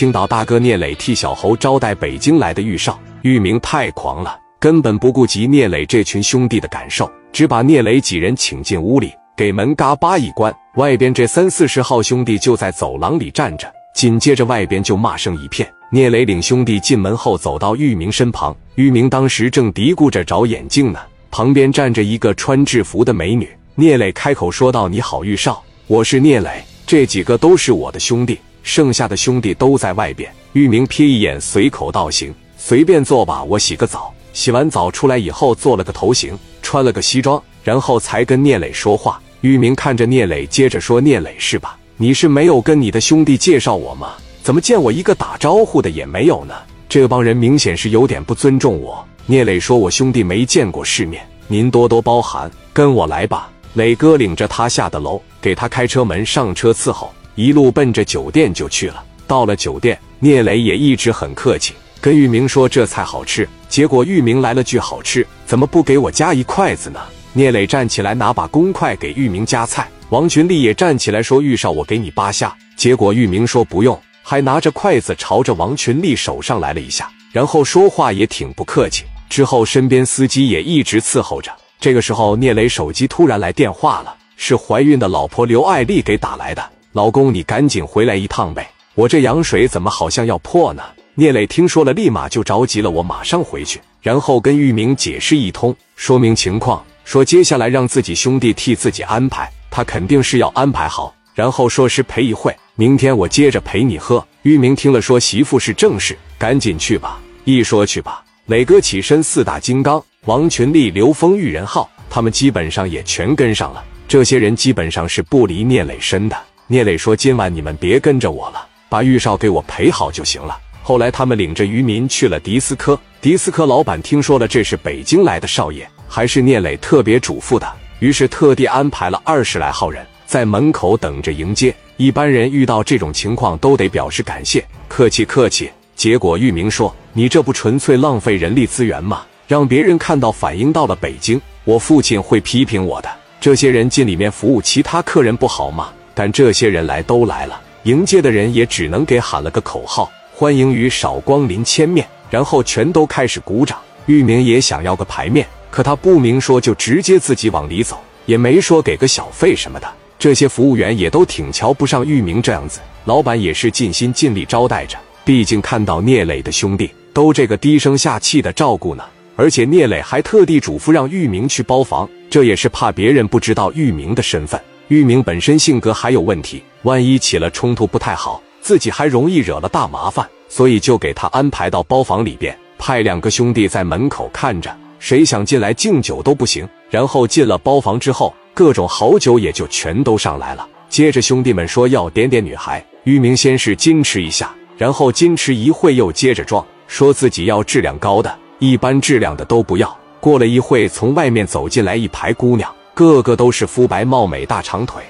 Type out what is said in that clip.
青岛大哥聂磊替小侯招待北京来的玉少，玉明太狂了，根本不顾及聂磊这群兄弟的感受，只把聂磊几人请进屋里，给门嘎巴一关。外边这三四十号兄弟就在走廊里站着，紧接着外边就骂声一片。聂磊领兄弟进门后，走到玉明身旁，玉明当时正嘀咕着找眼镜呢，旁边站着一个穿制服的美女。聂磊开口说道：“你好，玉少，我是聂磊，这几个都是我的兄弟，剩下的兄弟都在外边。”玉明瞥一眼，随口道：“行，随便坐吧，我洗个澡。”洗完澡出来以后，做了个头型，穿了个西装，然后才跟聂磊说话。玉明看着聂磊，接着说：“聂磊是吧？你是没有跟你的兄弟介绍我吗？怎么见我一个打招呼的也没有呢？这帮人明显是有点不尊重我。”聂磊说：“我兄弟没见过世面，您多多包涵，跟我来吧。”磊哥领着他下的楼，给他开车门，上车伺候，一路奔着酒店就去了。到了酒店，聂磊也一直很客气，跟玉明说这菜好吃。结果玉明来了句好吃，怎么不给我夹一筷子呢？聂磊站起来拿把公筷给玉明夹菜，王群力也站起来说玉少我给你扒虾。结果玉明说不用，还拿着筷子朝着王群力手上来了一下，然后说话也挺不客气。之后身边司机也一直伺候着。这个时候，聂磊手机突然来电话了，是怀孕的老婆刘爱丽给打来的。老公，你赶紧回来一趟呗，我这羊水怎么好像要破呢？聂磊听说了，立马就着急了，我马上回去，然后跟玉明解释一通，说明情况，说接下来让自己兄弟替自己安排，他肯定是要安排好，然后说是陪一会，明天我接着陪你喝。玉明听了说，媳妇是正事，赶紧去吧。一说去吧，磊哥起身，四大金刚。王群力、刘峰、玉仁浩，他们基本上也全跟上了。这些人基本上是不离聂磊身的。聂磊说：“今晚你们别跟着我了，把玉少给我陪好就行了。”后来他们领着渔民去了迪斯科。迪斯科老板听说了这是北京来的少爷，还是聂磊特别嘱咐的，于是特地安排了二十来号人在门口等着迎接。一般人遇到这种情况都得表示感谢，客气客气。结果玉明说：“你这不纯粹浪费人力资源吗？”让别人看到反映到了北京，我父亲会批评我的。这些人进里面服务其他客人不好吗？但这些人来都来了，迎接的人也只能给喊了个口号：“欢迎与少光临千面。”然后全都开始鼓掌。玉明也想要个牌面，可他不明说，就直接自己往里走，也没说给个小费什么的。这些服务员也都挺瞧不上玉明这样子，老板也是尽心尽力招待着，毕竟看到聂磊的兄弟都这个低声下气的照顾呢。而且聂磊还特地嘱咐让玉明去包房，这也是怕别人不知道玉明的身份。玉明本身性格还有问题，万一起了冲突不太好，自己还容易惹了大麻烦，所以就给他安排到包房里边，派两个兄弟在门口看着，谁想进来敬酒都不行。然后进了包房之后，各种好酒也就全都上来了。接着兄弟们说要点点女孩，玉明先是矜持一下，然后矜持一会又接着装，说自己要质量高的。一般质量的都不要。过了一会，从外面走进来一排姑娘，个个都是肤白貌美、大长腿，